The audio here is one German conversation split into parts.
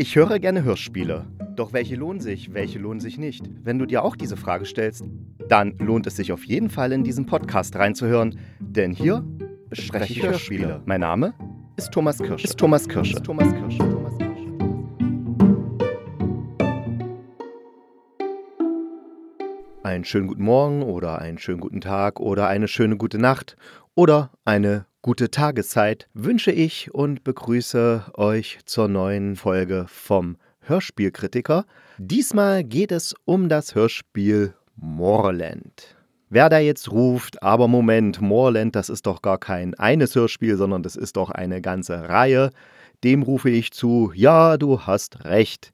Ich höre gerne Hörspiele. Doch welche lohnen sich, welche lohnen sich nicht? Wenn du dir auch diese Frage stellst, dann lohnt es sich auf jeden Fall in diesen Podcast reinzuhören, denn hier bespreche ich Hörspiele. Mein Name ist Thomas Kirsch. Ist Thomas Kirsch. Ist Thomas Kirsch. Thomas Kirsch. Einen schönen guten Morgen oder einen schönen guten Tag oder eine schöne gute Nacht oder eine gute Tageszeit wünsche ich und begrüße euch zur neuen Folge vom Hörspielkritiker. Diesmal geht es um das Hörspiel Moorland. Wer da jetzt ruft, aber Moment, Moorland, das ist doch gar kein eines Hörspiel, sondern das ist doch eine ganze Reihe, dem rufe ich zu, ja, du hast recht.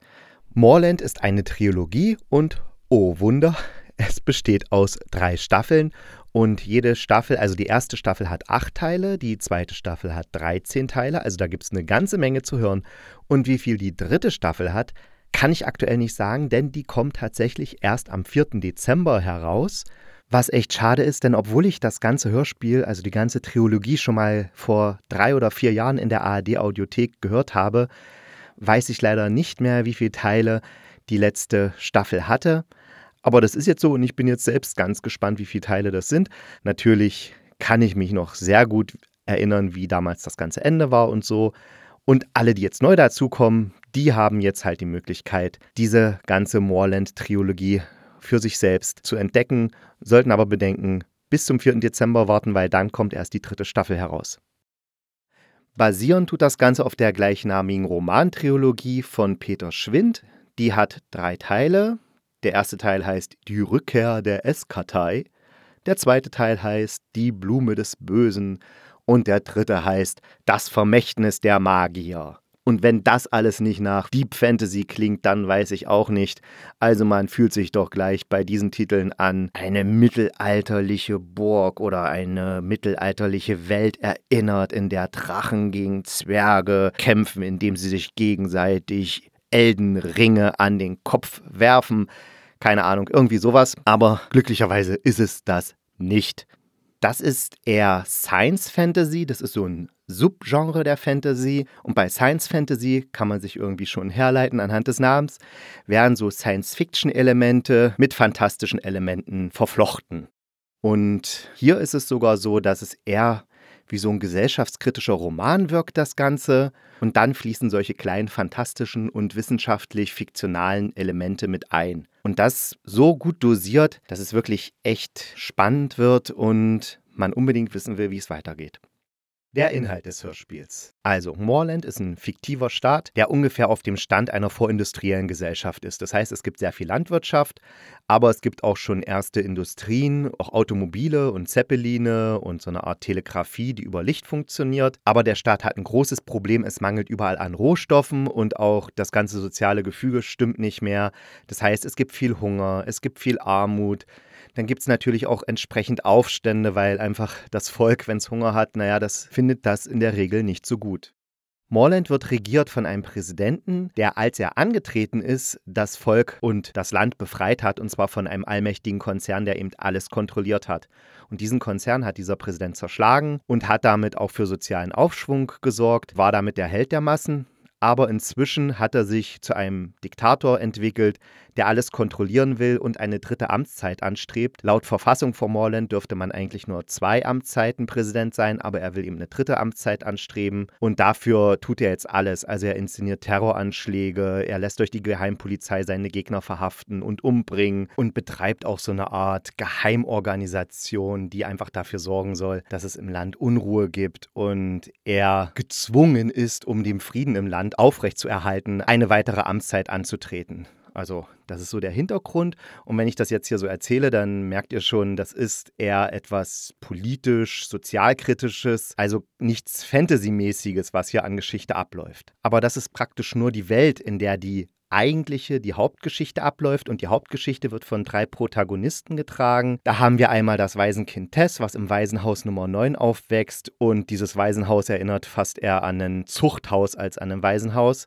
Moorland ist eine Trilogie und, oh Wunder, es besteht aus drei Staffeln und jede Staffel, also die erste Staffel hat acht Teile, die zweite Staffel hat 13 Teile, also da gibt es eine ganze Menge zu hören. Und wie viel die dritte Staffel hat, kann ich aktuell nicht sagen, denn die kommt tatsächlich erst am 4. Dezember heraus. Was echt schade ist, denn obwohl ich das ganze Hörspiel, also die ganze Trilogie schon mal vor drei oder vier Jahren in der ARD-Audiothek gehört habe, weiß ich leider nicht mehr, wie viele Teile die letzte Staffel hatte. Aber das ist jetzt so und ich bin jetzt selbst ganz gespannt, wie viele Teile das sind. Natürlich kann ich mich noch sehr gut erinnern, wie damals das ganze Ende war und so. Und alle, die jetzt neu dazukommen, die haben jetzt halt die Möglichkeit, diese ganze Moorland-Trilogie für sich selbst zu entdecken, sollten aber bedenken, bis zum 4. Dezember warten, weil dann kommt erst die dritte Staffel heraus. Basieren tut das Ganze auf der gleichnamigen Romantrilogie von Peter Schwind. Die hat drei Teile. Der erste Teil heißt Die Rückkehr der Eskartei, der zweite Teil heißt Die Blume des Bösen und der dritte heißt Das Vermächtnis der Magier. Und wenn das alles nicht nach Deep Fantasy klingt, dann weiß ich auch nicht. Also man fühlt sich doch gleich bei diesen Titeln an eine mittelalterliche Burg oder eine mittelalterliche Welt erinnert, in der Drachen gegen Zwerge kämpfen, indem sie sich gegenseitig Eldenringe an den Kopf werfen. Keine Ahnung, irgendwie sowas. Aber glücklicherweise ist es das nicht. Das ist eher Science Fantasy. Das ist so ein Subgenre der Fantasy. Und bei Science Fantasy kann man sich irgendwie schon herleiten anhand des Namens, werden so Science-Fiction-Elemente mit fantastischen Elementen verflochten. Und hier ist es sogar so, dass es eher wie so ein gesellschaftskritischer Roman wirkt das Ganze. Und dann fließen solche kleinen fantastischen und wissenschaftlich fiktionalen Elemente mit ein. Und das so gut dosiert, dass es wirklich echt spannend wird und man unbedingt wissen will, wie es weitergeht. Der Inhalt des Hörspiels. Also, Moorland ist ein fiktiver Staat, der ungefähr auf dem Stand einer vorindustriellen Gesellschaft ist. Das heißt, es gibt sehr viel Landwirtschaft, aber es gibt auch schon erste Industrien, auch Automobile und Zeppeline und so eine Art Telegrafie, die über Licht funktioniert. Aber der Staat hat ein großes Problem, es mangelt überall an Rohstoffen und auch das ganze soziale Gefüge stimmt nicht mehr. Das heißt, es gibt viel Hunger, es gibt viel Armut. Dann gibt es natürlich auch entsprechend Aufstände, weil einfach das Volk, wenn es Hunger hat, naja, das findet das in der Regel nicht so gut. Morland wird regiert von einem Präsidenten, der, als er angetreten ist, das Volk und das Land befreit hat, und zwar von einem allmächtigen Konzern, der eben alles kontrolliert hat. Und diesen Konzern hat dieser Präsident zerschlagen und hat damit auch für sozialen Aufschwung gesorgt, war damit der Held der Massen. Aber inzwischen hat er sich zu einem Diktator entwickelt, der alles kontrollieren will und eine dritte Amtszeit anstrebt. Laut Verfassung von Moreland dürfte man eigentlich nur zwei Amtszeiten Präsident sein, aber er will eben eine dritte Amtszeit anstreben und dafür tut er jetzt alles. Also er inszeniert Terroranschläge, er lässt durch die Geheimpolizei seine Gegner verhaften und umbringen und betreibt auch so eine Art Geheimorganisation, die einfach dafür sorgen soll, dass es im Land Unruhe gibt und er gezwungen ist, um den Frieden im Land aufrechtzuerhalten, eine weitere Amtszeit anzutreten. Also das ist so der Hintergrund. Und wenn ich das jetzt hier so erzähle, dann merkt ihr schon, das ist eher etwas politisch, sozialkritisches, also nichts Fantasy-mäßiges, was hier an Geschichte abläuft. Aber das ist praktisch nur die Welt, in der die eigentliche, die Hauptgeschichte abläuft und die Hauptgeschichte wird von drei Protagonisten getragen. Da haben wir einmal das Waisenkind Tess, was im Waisenhaus Nummer 9 aufwächst und dieses Waisenhaus erinnert fast eher an ein Zuchthaus als an ein Waisenhaus.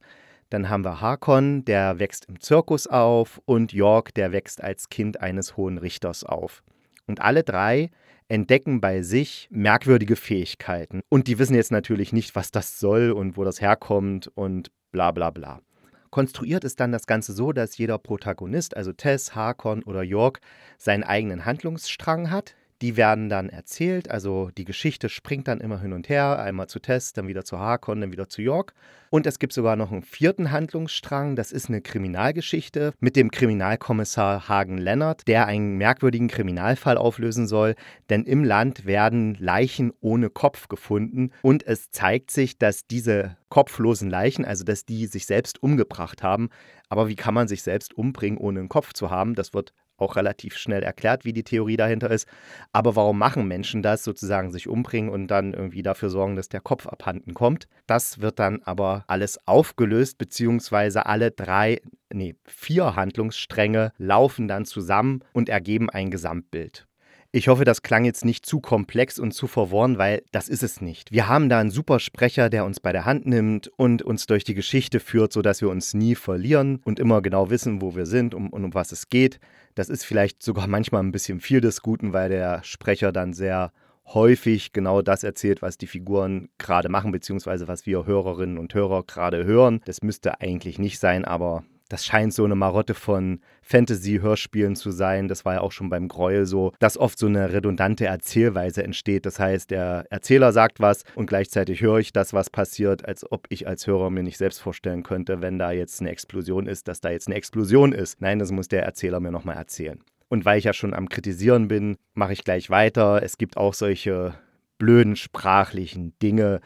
Dann haben wir Hakon, der wächst im Zirkus auf und York, der wächst als Kind eines hohen Richters auf. Und alle drei entdecken bei sich merkwürdige Fähigkeiten. Und die wissen jetzt natürlich nicht, was das soll und wo das herkommt und bla bla bla. konstruiert ist dann das Ganze so, dass jeder Protagonist, also Tess, Harkon oder York, seinen eigenen Handlungsstrang hat. Die werden dann erzählt, also die Geschichte springt dann immer hin und her, einmal zu Tess, dann wieder zu Harkon, dann wieder zu York. Und es gibt sogar noch einen vierten Handlungsstrang, das ist eine Kriminalgeschichte mit dem Kriminalkommissar Hagen Lennart, der einen merkwürdigen Kriminalfall auflösen soll, denn im Land werden Leichen ohne Kopf gefunden und es zeigt sich, dass diese kopflosen Leichen, also dass die sich selbst umgebracht haben, aber wie kann man sich selbst umbringen, ohne einen Kopf zu haben? Das wird auch relativ schnell erklärt, wie die Theorie dahinter ist. Aber warum machen Menschen das, sozusagen sich umbringen und dann irgendwie dafür sorgen, dass der Kopf abhanden kommt? Das wird dann aber alles aufgelöst, beziehungsweise alle drei, nee, vier Handlungsstränge laufen dann zusammen und ergeben ein Gesamtbild. Ich hoffe, das klang jetzt nicht zu komplex und zu verworren, weil das ist es nicht. Wir haben da einen super Sprecher, der uns bei der Hand nimmt und uns durch die Geschichte führt, sodass wir uns nie verlieren und immer genau wissen, wo wir sind und um, um was es geht. Das ist vielleicht sogar manchmal ein bisschen viel des Guten, weil der Sprecher dann sehr häufig genau das erzählt, was die Figuren gerade machen, beziehungsweise was wir Hörerinnen und Hörer gerade hören. Das müsste eigentlich nicht sein, aber das scheint so eine Marotte von Fantasy-Hörspielen zu sein. Das war ja auch schon beim Gräuel so, dass oft so eine redundante Erzählweise entsteht. Das heißt, der Erzähler sagt was und gleichzeitig höre ich das, was passiert, als ob ich als Hörer mir nicht selbst vorstellen könnte, wenn da jetzt eine Explosion ist, dass da jetzt eine Explosion ist. Nein, das muss der Erzähler mir nochmal erzählen. Und weil ich ja schon am Kritisieren bin, mache ich gleich weiter. Es gibt auch solche blöden sprachlichen Dinge,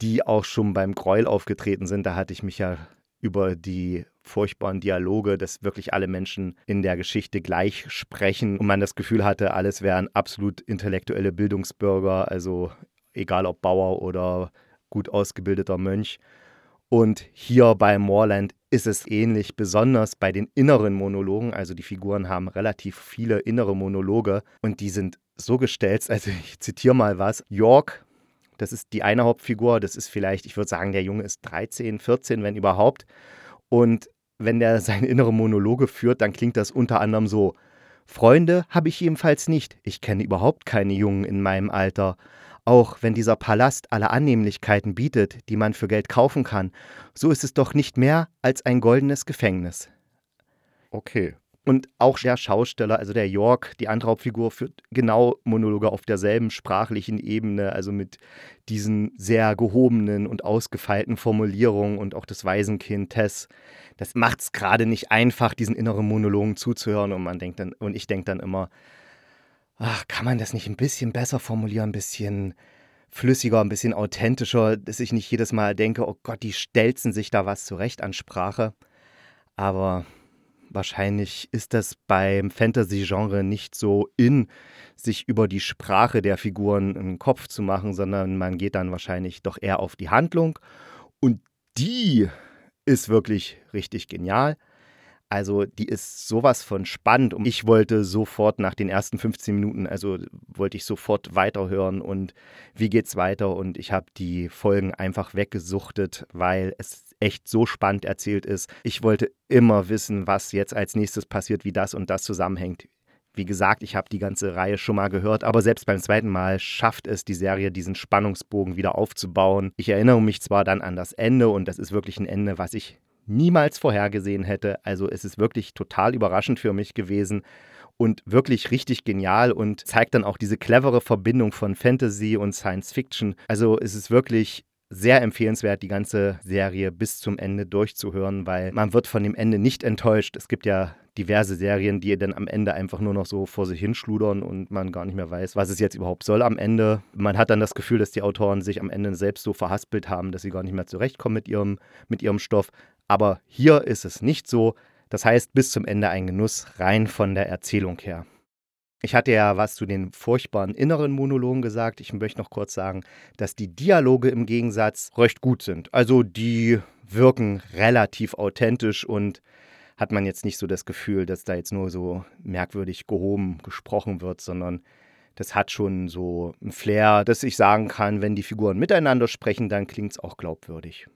die auch schon beim Gräuel aufgetreten sind. Da hatte ich mich ja über die furchtbaren Dialoge, dass wirklich alle Menschen in der Geschichte gleich sprechen und man das Gefühl hatte, alles wären absolut intellektuelle Bildungsbürger, also egal ob Bauer oder gut ausgebildeter Mönch. Und hier bei Moorland ist es ähnlich, besonders bei den inneren Monologen. Also die Figuren haben relativ viele innere Monologe und die sind so gestellt, also ich zitiere mal was. York das ist die eine Hauptfigur. Das ist vielleicht, ich würde sagen, der Junge ist 13, 14, wenn überhaupt. Und wenn der seine innere Monologe führt, dann klingt das unter anderem so. Freunde habe ich jedenfalls nicht. Ich kenne überhaupt keine Jungen in meinem Alter. Auch wenn dieser Palast alle Annehmlichkeiten bietet, die man für Geld kaufen kann, so ist es doch nicht mehr als ein goldenes Gefängnis. Okay, und auch der Schausteller, also der York, die andere Hauptfigur, führt genau Monologe auf derselben sprachlichen Ebene, also mit diesen sehr gehobenen und ausgefeilten Formulierungen und auch das Waisenkind Tess. Das macht es gerade nicht einfach, diesen inneren Monologen zuzuhören. Und man denkt dann, und ich denke dann immer, ach, kann man das nicht ein bisschen besser formulieren, ein bisschen flüssiger, ein bisschen authentischer, dass ich nicht jedes Mal denke, oh Gott, die stelzen sich da was zurecht an Sprache. Aber Wahrscheinlich ist das beim Fantasy-Genre nicht so in, sich über die Sprache der Figuren einen Kopf zu machen, sondern man geht dann wahrscheinlich doch eher auf die Handlung. Und die ist wirklich richtig genial. Also die ist sowas von spannend und ich wollte sofort nach den ersten 15 Minuten, also wollte ich sofort weiterhören und wie geht's weiter und ich habe die Folgen einfach weggesuchtet, weil es echt so spannend erzählt ist. Ich wollte immer wissen, was jetzt als nächstes passiert, wie das und das zusammenhängt. Wie gesagt, ich habe die ganze Reihe schon mal gehört, aber selbst beim zweiten Mal schafft es die Serie, diesen Spannungsbogen wieder aufzubauen. Ich erinnere mich zwar dann an das Ende und das ist wirklich ein Ende, was ich niemals vorhergesehen hätte. Also es ist wirklich total überraschend für mich gewesen und wirklich richtig genial und zeigt dann auch diese clevere Verbindung von Fantasy und Science Fiction. Also es ist wirklich sehr empfehlenswert, die ganze Serie bis zum Ende durchzuhören, weil man wird von dem Ende nicht enttäuscht. Es gibt ja diverse Serien, die dann am Ende einfach nur noch so vor sich hinschludern und man gar nicht mehr weiß, was es jetzt überhaupt soll am Ende. Man hat dann das Gefühl, dass die Autoren sich am Ende selbst so verhaspelt haben, dass sie gar nicht mehr zurechtkommen mit ihrem, mit ihrem Stoff. Aber hier ist es nicht so. Das heißt, bis zum Ende ein Genuss rein von der Erzählung her. Ich hatte ja was zu den furchtbaren inneren Monologen gesagt. Ich möchte noch kurz sagen, dass die Dialoge im Gegensatz recht gut sind. Also die wirken relativ authentisch und hat man jetzt nicht so das Gefühl, dass da jetzt nur so merkwürdig gehoben gesprochen wird, sondern das hat schon so ein Flair, dass ich sagen kann, wenn die Figuren miteinander sprechen, dann klingt es auch glaubwürdig.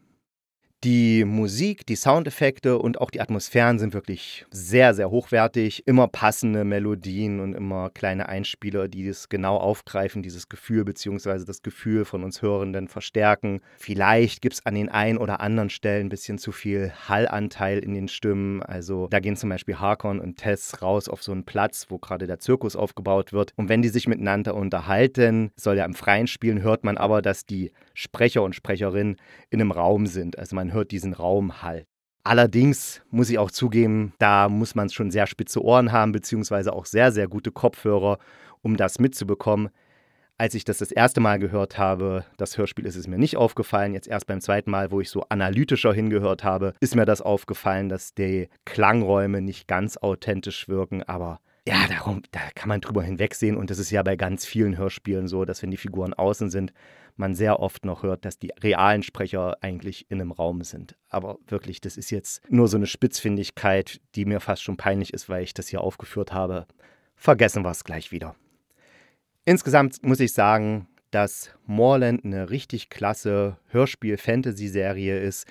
Die Musik, die Soundeffekte und auch die Atmosphären sind wirklich sehr, sehr hochwertig. Immer passende Melodien und immer kleine Einspieler, die das genau aufgreifen, dieses Gefühl bzw. das Gefühl von uns Hörenden verstärken. Vielleicht gibt es an den einen oder anderen Stellen ein bisschen zu viel Hallanteil in den Stimmen. Also da gehen zum Beispiel Harkon und Tess raus auf so einen Platz, wo gerade der Zirkus aufgebaut wird. Und wenn die sich miteinander unterhalten, soll ja im Freien spielen, hört man aber, dass die Sprecher und Sprecherinnen in einem Raum sind. Also man man hört diesen Raum halt. Allerdings muss ich auch zugeben, da muss man schon sehr spitze Ohren haben, beziehungsweise auch sehr, sehr gute Kopfhörer, um das mitzubekommen. Als ich das das erste Mal gehört habe, das Hörspiel ist es mir nicht aufgefallen. Jetzt erst beim zweiten Mal, wo ich so analytischer hingehört habe, ist mir das aufgefallen, dass die Klangräume nicht ganz authentisch wirken. Aber ja, darum, da kann man drüber hinwegsehen. Und das ist ja bei ganz vielen Hörspielen so, dass wenn die Figuren außen sind, man sehr oft noch hört, dass die realen Sprecher eigentlich in einem Raum sind. Aber wirklich, das ist jetzt nur so eine Spitzfindigkeit, die mir fast schon peinlich ist, weil ich das hier aufgeführt habe. Vergessen wir es gleich wieder. Insgesamt muss ich sagen, dass Moorland eine richtig klasse Hörspiel-Fantasy-Serie ist.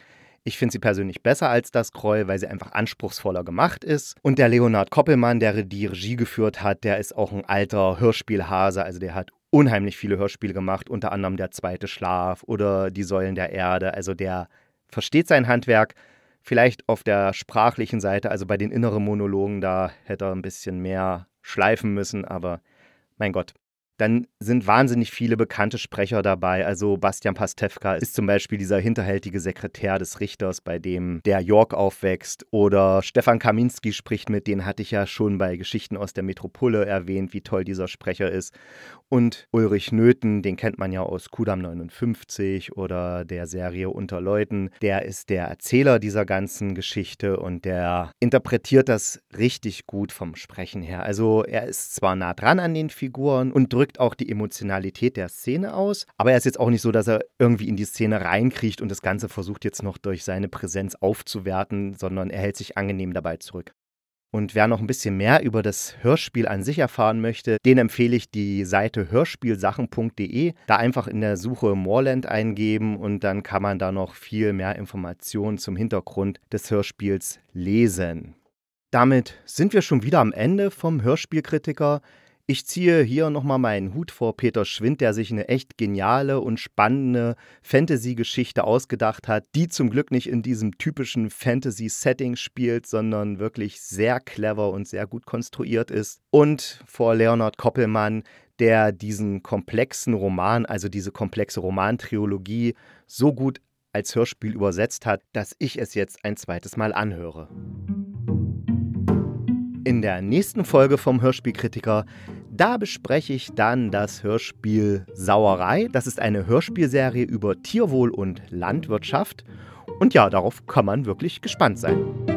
Ich finde sie persönlich besser als das Kroll, weil sie einfach anspruchsvoller gemacht ist. Und der Leonard Koppelmann, der die Regie geführt hat, der ist auch ein alter Hörspielhase. Also der hat unheimlich viele Hörspiele gemacht, unter anderem Der zweite Schlaf oder Die Säulen der Erde. Also der versteht sein Handwerk. Vielleicht auf der sprachlichen Seite, also bei den inneren Monologen, da hätte er ein bisschen mehr schleifen müssen, aber mein Gott, dann sind wahnsinnig viele bekannte Sprecher dabei. Also Bastian Pastewka ist zum Beispiel dieser hinterhältige Sekretär des Richters, bei dem der York aufwächst. Oder Stefan Kaminski spricht mit, den hatte ich ja schon bei Geschichten aus der Metropole erwähnt, wie toll dieser Sprecher ist. Und Ulrich Nöthen, den kennt man ja aus Kudam 59 oder der Serie Unter Leuten. Der ist der Erzähler dieser ganzen Geschichte und der interpretiert das richtig gut vom Sprechen her. Also er ist zwar nah dran an den Figuren und drückt drückt auch die Emotionalität der Szene aus. Aber er ist jetzt auch nicht so, dass er irgendwie in die Szene reinkriecht und das Ganze versucht jetzt noch durch seine Präsenz aufzuwerten, sondern er hält sich angenehm dabei zurück. Und wer noch ein bisschen mehr über das Hörspiel an sich erfahren möchte, den empfehle ich die Seite hörspielsachen.de. Da einfach in der Suche Moorland eingeben und dann kann man da noch viel mehr Informationen zum Hintergrund des Hörspiels lesen. Damit sind wir schon wieder am Ende vom Hörspielkritiker. Ich ziehe hier nochmal meinen Hut vor Peter Schwind, der sich eine echt geniale und spannende Fantasy-Geschichte ausgedacht hat, die zum Glück nicht in diesem typischen Fantasy-Setting spielt, sondern wirklich sehr clever und sehr gut konstruiert ist. Und vor Leonard Koppelmann, der diesen komplexen Roman, also diese komplexe Romantriologie, so gut als Hörspiel übersetzt hat, dass ich es jetzt ein zweites Mal anhöre. In der nächsten Folge vom Hörspielkritiker da bespreche ich dann das Hörspiel Sauerei. Das ist eine Hörspielserie über Tierwohl und Landwirtschaft. Und ja, darauf kann man wirklich gespannt sein.